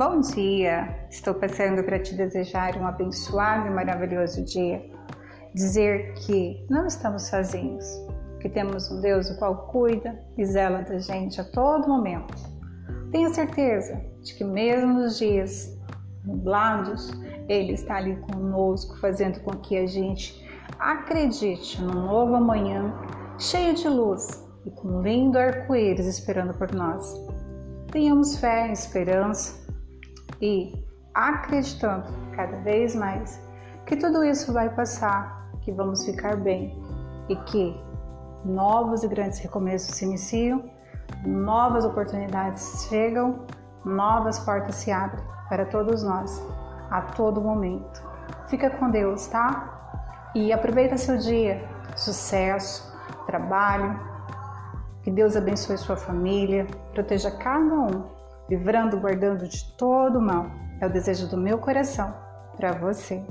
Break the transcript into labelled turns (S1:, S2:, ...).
S1: Bom dia! Estou passando para te desejar um abençoado e maravilhoso dia. Dizer que não estamos sozinhos, que temos um Deus o qual cuida e zela da gente a todo momento. Tenha certeza de que, mesmo nos dias nublados, Ele está ali conosco, fazendo com que a gente acredite num novo amanhã cheio de luz e com lindo arco-íris esperando por nós. Tenhamos fé, esperança e acreditando cada vez mais que tudo isso vai passar, que vamos ficar bem e que novos e grandes recomeços se iniciam, novas oportunidades chegam, novas portas se abrem para todos nós a todo momento. Fica com Deus, tá? E aproveita seu dia. Sucesso, trabalho. Que Deus abençoe sua família, proteja cada um livrando, guardando de todo mal. É o desejo do meu coração para você.